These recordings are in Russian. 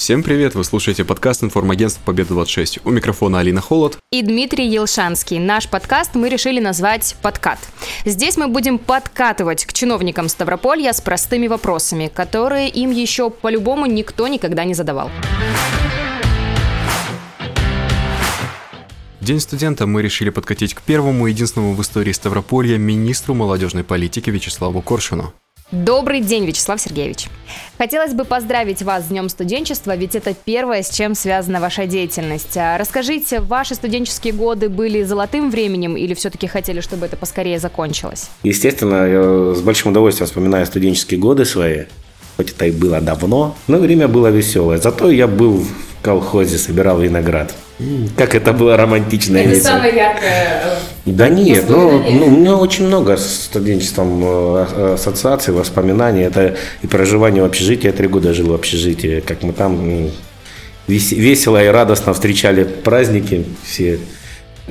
Всем привет! Вы слушаете подкаст информагентства Победа-26. У микрофона Алина Холод. И Дмитрий Елшанский. Наш подкаст мы решили назвать «Подкат». Здесь мы будем подкатывать к чиновникам Ставрополья с простыми вопросами, которые им еще по-любому никто никогда не задавал. День студента мы решили подкатить к первому единственному в истории Ставрополья министру молодежной политики Вячеславу Коршуну. Добрый день, Вячеслав Сергеевич. Хотелось бы поздравить вас с Днем студенчества, ведь это первое, с чем связана ваша деятельность. А расскажите, ваши студенческие годы были золотым временем или все-таки хотели, чтобы это поскорее закончилось? Естественно, я с большим удовольствием вспоминаю студенческие годы свои. Хоть это и было давно, но время было веселое. Зато я был в колхозе, собирал виноград. Как это было романтично. Это самое яркое. Э, да нет, ну, ну, у меня очень много с студенчеством э, ассоциаций, воспоминаний. Это и проживание в общежитии. Я три года жил в общежитии. Как мы там весело и радостно встречали праздники все.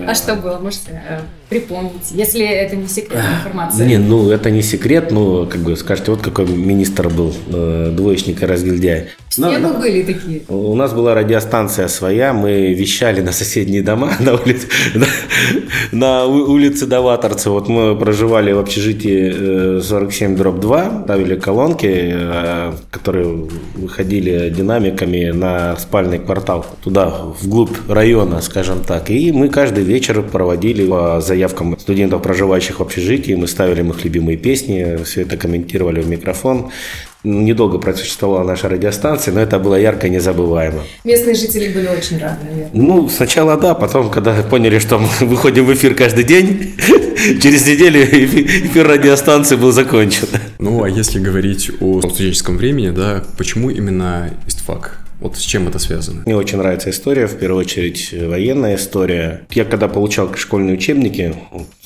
А что было? Можете э, припомнить, если это не секретная информация? Не, ну это не секрет, ну как бы скажете, вот какой министр был, э, двоечник и разгильдяй. Все ну, были такие. У нас была радиостанция своя, мы вещали на соседние дома, на улице, на, на улице Даваторца. Вот мы проживали в общежитии 47 дробь 2, ставили колонки, э, которые выходили динамиками на спальный квартал, туда, вглубь района, скажем так. И мы каждый вечер проводили по заявкам студентов, проживающих в общежитии, мы ставили им их любимые песни, все это комментировали в микрофон. Недолго просуществовала наша радиостанция, но это было ярко и незабываемо. Местные жители были очень рады, наверное. Ну, сначала да, потом, когда поняли, что мы выходим в эфир каждый день, через неделю эфир радиостанции был закончен. Ну, а если говорить о студенческом времени, да, почему именно истфак? Вот с чем это связано? Мне очень нравится история, в первую очередь военная история. Я когда получал школьные учебники,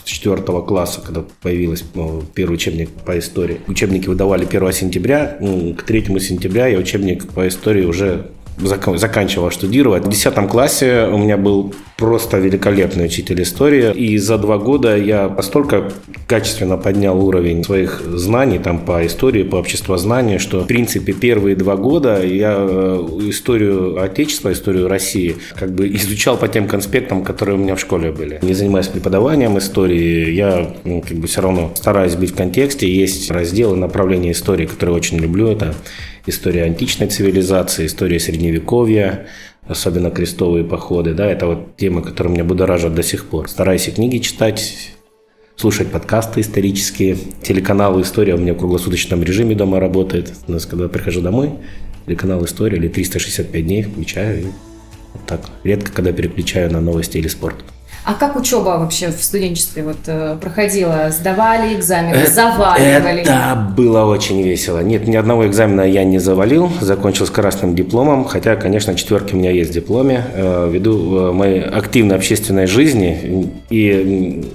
с четвертого класса, когда появился ну, первый учебник по истории. Учебники выдавали 1 сентября, к 3 сентября я учебник по истории уже заканчивал штудировать. В 10 классе у меня был просто великолепный учитель истории. И за два года я настолько качественно поднял уровень своих знаний там по истории, по обществознанию, что в принципе первые два года я э, историю Отечества, историю России как бы изучал по тем конспектам, которые у меня в школе были. Не занимаясь преподаванием истории, я ну, как бы все равно стараюсь быть в контексте. Есть разделы направления истории, которые очень люблю. Это история античной цивилизации, история средневековья, особенно крестовые походы, да, это вот темы, которые меня будоражат до сих пор. Стараюсь и книги читать, слушать подкасты исторические. Телеканал «История» у меня в круглосуточном режиме дома работает. У нас, когда прихожу домой, телеканал «История» или 365 дней включаю и вот так. Редко, когда переключаю на новости или спорт. А как учеба вообще в студенчестве вот э, проходила? Сдавали экзамены, это, заваливали? Это было очень весело. Нет, ни одного экзамена я не завалил, закончил с красным дипломом, хотя, конечно, четверки у меня есть в дипломе. Э, ввиду э, моей активной общественной жизни и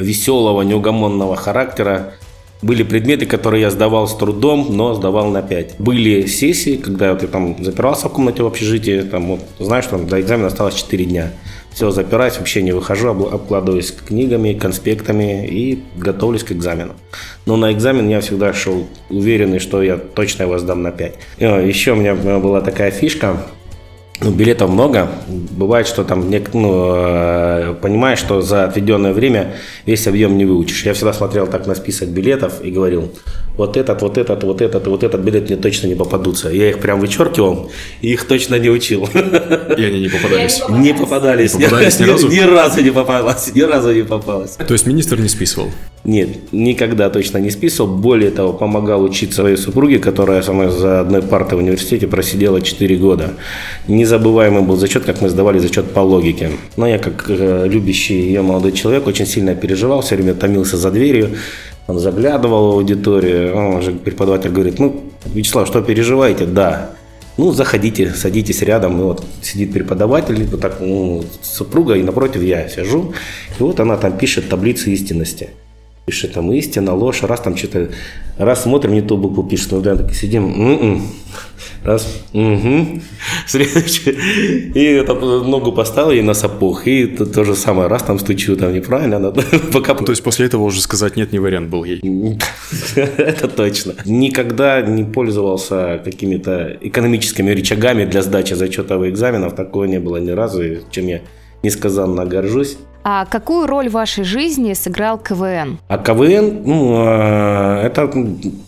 веселого, неугомонного характера, были предметы, которые я сдавал с трудом, но сдавал на 5. Были сессии, когда я там запирался в комнате в общежитии, там, вот, знаешь, что до экзамена осталось 4 дня. Все, запираюсь, вообще не выхожу, обкладываюсь книгами, конспектами и готовлюсь к экзамену. Но на экзамен я всегда шел уверенный, что я точно его сдам на 5. Еще у меня была такая фишка, ну, билетов много. Бывает, что там ну, э, понимаешь, что за отведенное время весь объем не выучишь. Я всегда смотрел так на список билетов и говорил, вот этот, вот этот, вот этот, вот этот билет мне точно не попадутся. Я их прям вычеркивал и их точно не учил. И они не попадались? Не попадались. Не попадались ни, ни разу? Ни разу не попалось. Ни разу не попалось. То есть министр не списывал? Нет, никогда точно не списывал. Более того, помогал учиться своей супруге, которая со мной за одной партой в университете просидела 4 года. Незабываемый был зачет, как мы сдавали зачет по логике. Но я, как э, любящий ее молодой человек, очень сильно переживал, все время томился за дверью. Он заглядывал в аудиторию, он уже преподаватель говорит, ну, Вячеслав, что переживаете? Да. Ну, заходите, садитесь рядом, и вот сидит преподаватель, вот так, ну, супруга, и напротив я сижу, и вот она там пишет таблицу истинности. Пишет там истина, ложь, раз там что-то, раз смотрим, не ту букву пишет, ну да, так сидим, м-м. раз, угу, следующий, и это ногу поставил ей на сапог, и то, то же самое, раз там стучу, там неправильно, надо, пока... То есть после этого уже сказать нет, не вариант был ей? Это точно. Никогда не пользовался какими-то экономическими рычагами для сдачи зачетовых экзаменов, такого не было ни разу, чем я несказанно горжусь. А какую роль в вашей жизни сыграл КВН? А КВН, ну, а, это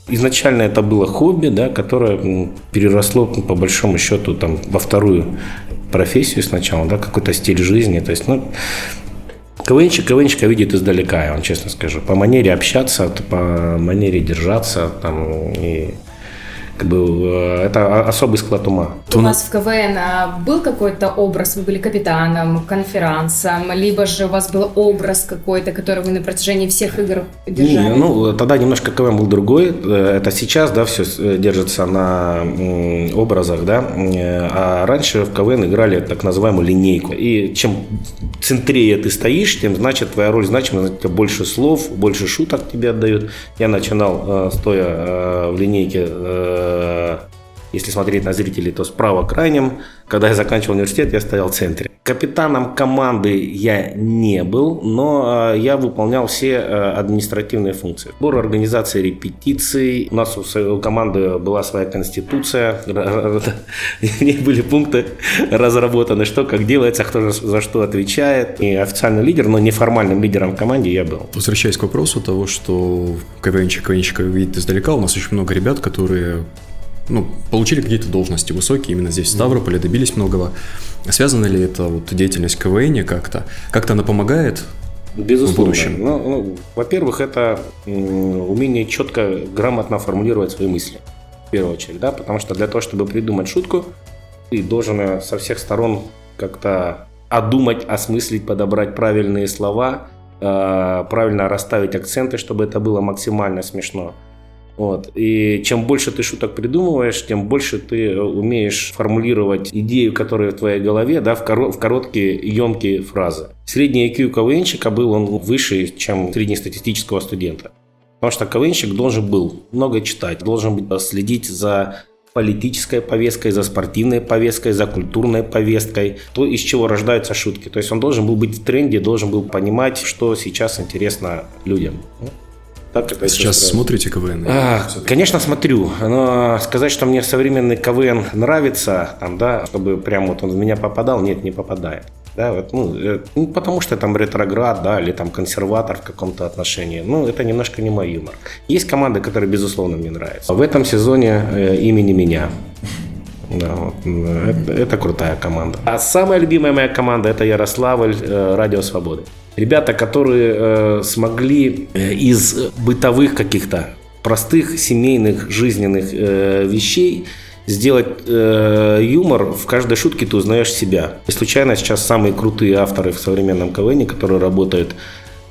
изначально это было хобби, да, которое переросло по большому счету там во вторую профессию сначала, да, какой-то стиль жизни. То есть, ну, КВНчик КВНчика видит издалека, я вам честно скажу. По манере общаться, по манере держаться там, и как бы э, это особый склад ума. У вас в КВН а, был какой-то образ, вы были капитаном, конферансом, либо же у вас был образ какой-то, который вы на протяжении всех игр держали? Не, ну, тогда немножко КВН был другой. Э, это сейчас, да, все э, держится на образах, да. А раньше в КВН играли так называемую линейку. И чем центрее ты стоишь, тем значит твоя роль значима, больше слов, больше шуток тебе отдают. Я начинал стоя в линейке э, если смотреть на зрителей, то справа крайним. Когда я заканчивал университет, я стоял в центре. Капитаном команды я не был, но э, я выполнял все э, административные функции. Сбор организации репетиций. У нас у команды была своя конституция. В были пункты разработаны, что как делается, кто за что отвечает. И официальный лидер, но неформальным лидером в команде я был. Возвращаясь к вопросу того, что КВНчик, КВНчика видит издалека, у нас очень много ребят, которые ну, получили какие-то должности высокие именно здесь, в Ставрополе, добились многого. Связана ли это вот деятельность КВН как-то? Как-то она помогает Безусловно. В будущем? Ну, ну, во-первых, это умение четко, грамотно формулировать свои мысли. В первую очередь, да, потому что для того, чтобы придумать шутку, ты должен со всех сторон как-то одумать, осмыслить, подобрать правильные слова, э, правильно расставить акценты, чтобы это было максимально смешно. Вот. И чем больше ты шуток придумываешь, тем больше ты э, умеешь формулировать идею, которая в твоей голове, да, в, коро- в короткие, емкие фразы. Средний IQ КВНщика был он выше, чем среднестатистического студента. Потому что КВНщик должен был много читать, должен был следить за политической повесткой, за спортивной повесткой, за культурной повесткой, то, из чего рождаются шутки. То есть он должен был быть в тренде, должен был понимать, что сейчас интересно людям. Так это Сейчас смотрите КВН? А, конечно, смотрю. Но сказать, что мне современный КВН нравится, там, да, чтобы прям вот он в меня попадал, нет, не попадает. Да, вот, ну, э, ну, потому что там ретроград, да, или там консерватор в каком-то отношении. Ну, это немножко не мой юмор. Есть команды, которые, безусловно, мне нравятся. В этом сезоне э, имени меня. Да, вот, это, это крутая команда. А самая любимая моя команда это Ярославль э, Радио Свободы. Ребята, которые э, смогли э, из бытовых каких-то простых семейных жизненных э, вещей сделать э, юмор, в каждой шутке ты узнаешь себя. И случайно сейчас самые крутые авторы в современном КВН, которые работают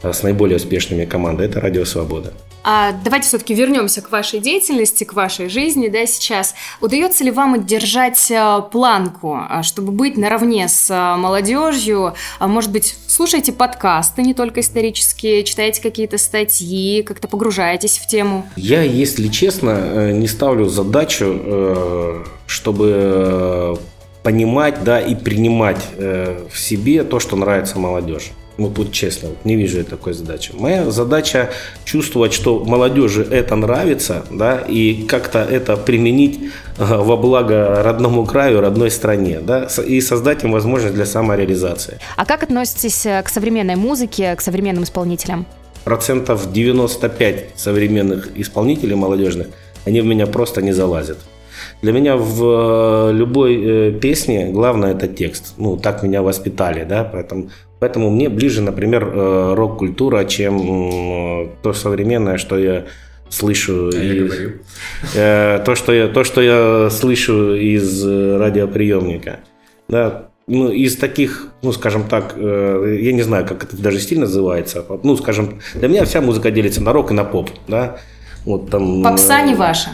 э, с наиболее успешными командами, это Радио Свобода. А давайте все-таки вернемся к вашей деятельности, к вашей жизни, да, сейчас. Удается ли вам держать э, планку, а, чтобы быть наравне с э, молодежью? А может быть, слушаете подкасты, не только исторические, читаете какие-то статьи, как-то погружаетесь в тему? Я, если честно, э, не ставлю задачу, чтобы понимать, да, и принимать в себе то, что нравится молодежи. Вот будь честно, не вижу я такой задачи. Моя задача чувствовать, что молодежи это нравится, да, и как-то это применить во благо родному краю, родной стране, да, и создать им возможность для самореализации. А как относитесь э, к современной музыке, к современным исполнителям? Процентов 95 современных исполнителей молодежных, они в меня просто не залазят. Для меня в э, любой э, песне главное это текст. Ну, так меня воспитали, да, поэтому Поэтому мне ближе, например, э, рок-культура, чем то современное, что я слышу а из, э, то, что я, то, что я слышу из э, радиоприемника. Да, ну, из таких, ну, скажем так, я не знаю, как это даже стиль называется. Ну, скажем, для меня вся музыка делится на рок и на поп, да. Вот там. Попса не ваша.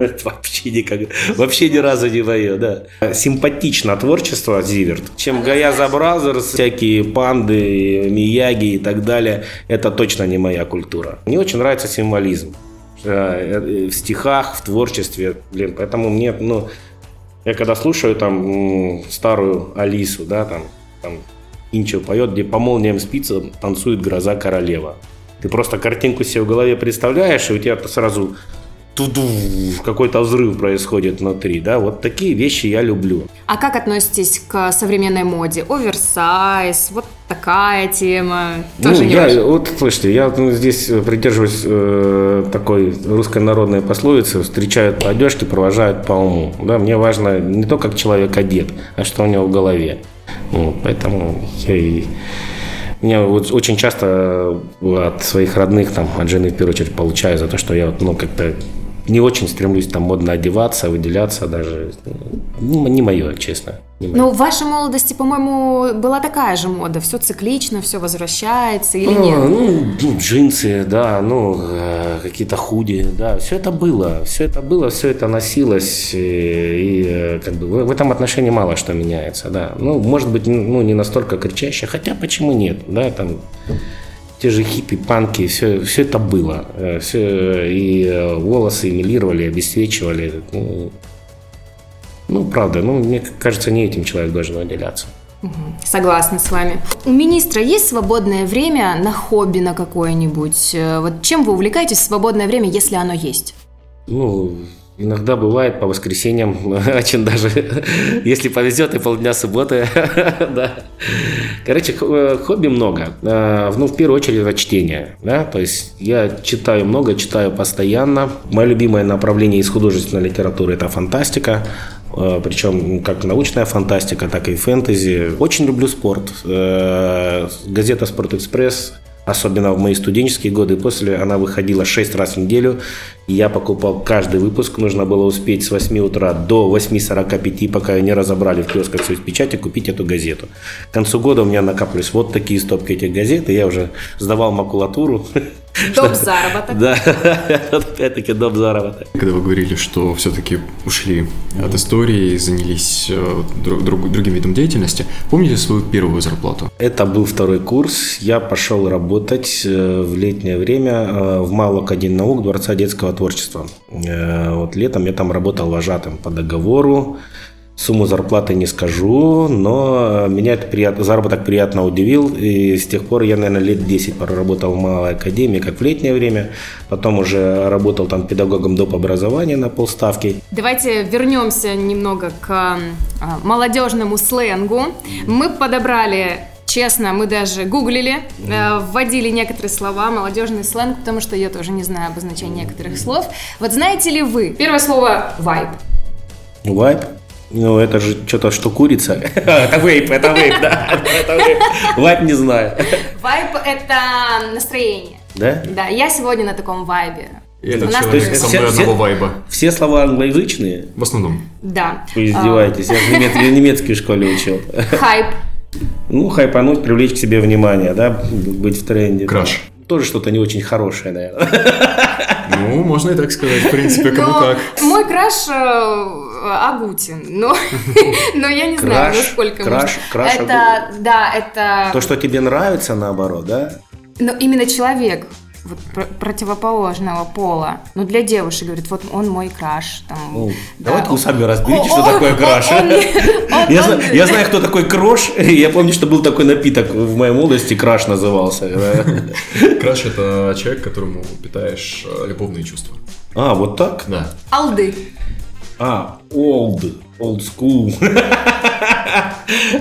Это вообще никак, вообще ни разу не мое, да. Симпатично творчество Зиверт. Чем Gayazovs Brothers, всякие панды, Мияги и так далее, это точно не моя культура. Мне очень нравится символизм э, в стихах, в творчестве, блин, поэтому мне, ну, я когда слушаю там старую Алису, да, там, там Инчо поет, где по молниям спица танцует гроза королева. Ты просто картинку себе в голове представляешь, и у тебя сразу туду, какой-то взрыв происходит внутри, да, вот такие вещи я люблю. А как относитесь к современной моде? Оверсайз, вот такая тема, тоже ну, не я, ваше? Вот, слушайте, я ну, здесь придерживаюсь э, такой русской народной пословицы, встречают по одежке, провожают по уму, да, мне важно не то, как человек одет, а что у него в голове, ну, поэтому я и меня вот очень часто от своих родных, там, от жены в первую очередь получаю за то, что я вот, ну, как-то не очень стремлюсь там модно одеваться, выделяться даже. Ну, не мое, честно. Не мое. Ну, в вашей молодости, по-моему, была такая же мода. Все циклично, все возвращается или А, нет? Ну, ну, джинсы, да, ну, э, какие-то худи, да, все это было, все это было, все это носилось, и, и, э, как бы в этом отношении мало что меняется, да. Ну, может быть, ну, не настолько кричаще, хотя почему нет, да, там те же хиппи, панки, все, все это было. Э, Все, и э, волосы эмилировали, обесцвечивали. Ну, ну, правда, ну, мне кажется, не этим человек должен выделяться. Согласна с вами. У министра есть свободное время на хобби на какое-нибудь? Э, Вот чем вы увлекаетесь в свободное время, если оно есть? Ну, иногда бывает по воскресеньям, очень даже, если повезет, и полдня субботы, да. Короче, э, хобби много. Э, Ну, в первую очередь, это чтение, да, то есть я читаю много, читаю постоянно. Мое любимое направление из художественной литературы – это фантастика, Э, причем как научная фантастика, так и фэнтези. Очень люблю спорт. Газета «Спортэкспресс» Особенно в мои студенческие годы. После она выходила 6 раз в неделю. Я покупал каждый выпуск. Нужно было успеть с 8 утра до 8.45, пока ее не разобрали в киосках союз печати, купить эту газету. К концу года у меня накапливались вот такие стопки этих газет. И я уже сдавал макулатуру. Доп. заработок. Да, опять-таки доп. заработок. Когда вы говорили, что все-таки ушли от истории и занялись э, друг- друг- другим видом деятельности, помните свою первую зарплату? Это был второй курс. Я пошел работать э, в летнее время э, в МАУ Академии наук Дворца детского творчества. Вот летом я там работал вожатым по договору. Сумму зарплаты не скажу, но меня это прият- заработок приятно удивил. И с тех пор я, наверное, лет 10 проработал в Малой Академии, как в летнее время. Потом уже работал там педагогом доп. образования на полставки. Давайте вернемся немного к а, молодежному сленгу. Мы подобрали Честно, мы даже гуглили, э, вводили некоторые слова, молодежный сленг, потому что я тоже не знаю обозначения некоторых слов. Вот знаете ли вы? Первое слово вайб. Вайп? Ну, это же что-то, что курица. Это вейп, это вейп, да. Это вейп. Вайп не знаю. Вайб это настроение. Да? Да, я сегодня на таком вайбе. И этот У нас человек со мной все- одного вайба. Все слова англоязычные? В основном. Да. Вы издеваетесь. Я в немец- в немецкой школе учил. А, Хайп. Ну, хайпануть, привлечь к себе внимание, да, быть в тренде. Краш. Тоже что-то не очень хорошее, наверное. Ну, можно и так сказать, в принципе, кому Но как. Мой краш э, Агутин, но, но я не знаю, Краш, насколько краш, можно. краш Это, да, это, То, что тебе нравится, наоборот, да? но именно человек вот, пр- противоположного пола. Ну, для девушек, говорит, вот он мой краш. Там, Ну, да, давайте вы он- сами разберите, что он- такое краш. он- он- Я знаю, я знаю, кто такой крош. Я помню, что был такой напиток в моей молодости, краш назывался. Краш – это человек, которому питаешь э, любовные чувства. А, вот так? Да. Алды. А, old, old school.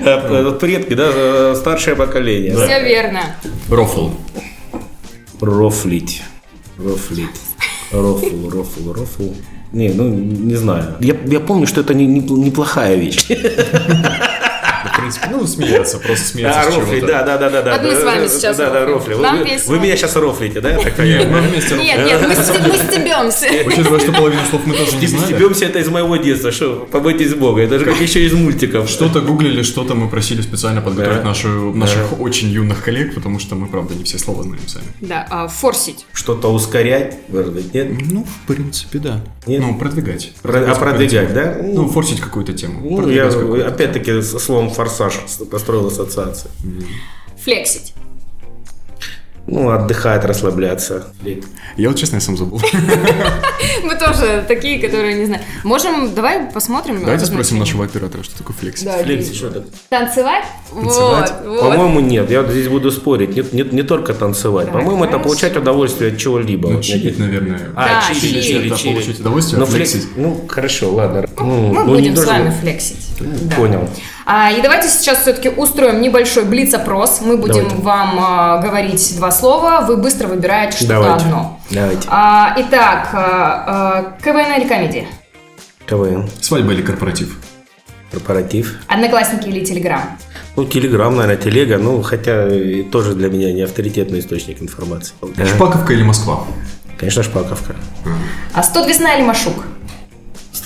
Это Предки, да, старшее поколение. Все верно. Рофл. Рофлить. Рофлить. Рофл, рофл, рофл. Не, ну, не знаю. Я, я помню, что это не, не- неплохая вещь. в принципе, ну, смеяться, просто смеяться А, с рофли, да, да, да, да, да. Вот мы с вами сейчас Да, да, рофли. Нам Вы- весело. Вы меня сейчас рофлите, да, так Нет, мы вместе Нет, нет, мы, мы стебемся. Учитывая, что половину слов мы тоже не знали. Стебемся это из моего детства, что побойтесь Бога, это же как еще из мультиков. Что-то гуглили, что-то мы просили специально подготовить Да. нашу, наших очень юных коллег, потому что мы, правда, не все слова знаем сами. Да, а, форсить. Что-то ускорять, может нет? Ну, в принципе, да. Нет? Ну, продвигать. Про- А продвигать, да? Ну, форсить какую-то тему. Ну, Продвигать я какую-то. опять-таки с словом форсаж построил ассоциацию. Флексить. Ну, отдыхать, расслабляться. Я вот, честно, я сам забыл. Мы тоже такие, которые не знаю. Можем, давай посмотрим. Давайте спросим нашего оператора, что такое флекс. Дим. что это? Танцевать? Танцевать? По-моему, нет. Я вот здесь буду спорить. Не, не, не только танцевать. По-моему, это получать удовольствие от чего-либо. Ну, чилить, наверное. А, Да, чили, чили. чили, Это чили. получить удовольствие, Ну, а флекс- флексить? ну, хорошо, ладно. Ну, Мы ну, не будем с вами флексить. Понял. А, и давайте сейчас все-таки устроим небольшой блиц-опрос. Мы будем Давайте. вам а, говорить два слова, вы быстро выбираете что-то Давайте. одно. Давайте. А, итак, а, а, КВН или комедия? КВН. Свадьба или корпоратив? Корпоратив. Одноклассники или Телеграм? Ну, Телеграм, наверное, Телега. Ну, хотя и тоже для меня не авторитетный источник информации. Да. Шпаковка или Москва? Конечно, Шпаковка. А 100 весна или Машук?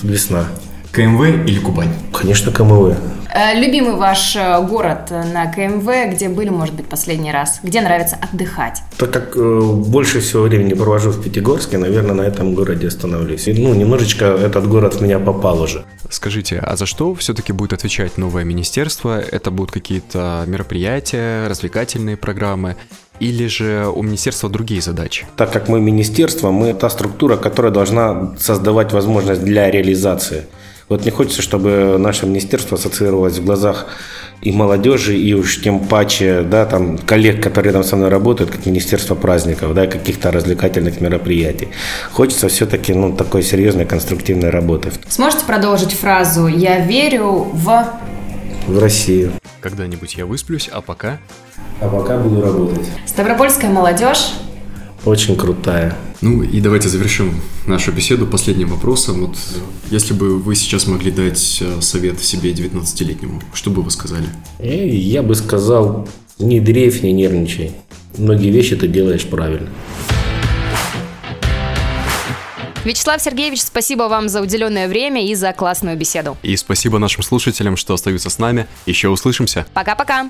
Весна. КМВ или Кубань? Конечно, КМВ. Э, любимый ваш э, город на КМВ, где были, может быть, последний раз? Где нравится отдыхать? Так как э, больше всего времени провожу в Пятигорске, наверное, на этом городе остановлюсь. И, ну, немножечко этот город в меня попал уже. Скажите, а за что все-таки будет отвечать новое министерство? Это будут какие-то мероприятия, развлекательные программы? Или же у министерства другие задачи? Так как мы министерство, мы та структура, которая должна создавать возможность для реализации. Вот не хочется, чтобы наше министерство ассоциировалось в глазах и молодежи, и уж тем паче, да, там, коллег, которые там со мной работают, как Министерство праздников, да, каких-то развлекательных мероприятий. Хочется все-таки, ну, такой серьезной конструктивной работы Сможете продолжить фразу «Я верю в...» в Россию. Когда-нибудь я высплюсь, а пока... А пока буду работать. Ставропольская молодежь. Очень крутая. Ну и давайте завершим нашу беседу последним вопросом. Вот если бы вы сейчас могли дать э, совет себе 19-летнему, что бы вы сказали? И я бы сказал, не дрейф, не нервничай. Многие вещи ты делаешь правильно. Вячеслав Сергеевич, спасибо вам за уделенное время и за классную беседу. И спасибо нашим слушателям, что остаются с нами. Еще услышимся. Пока-пока.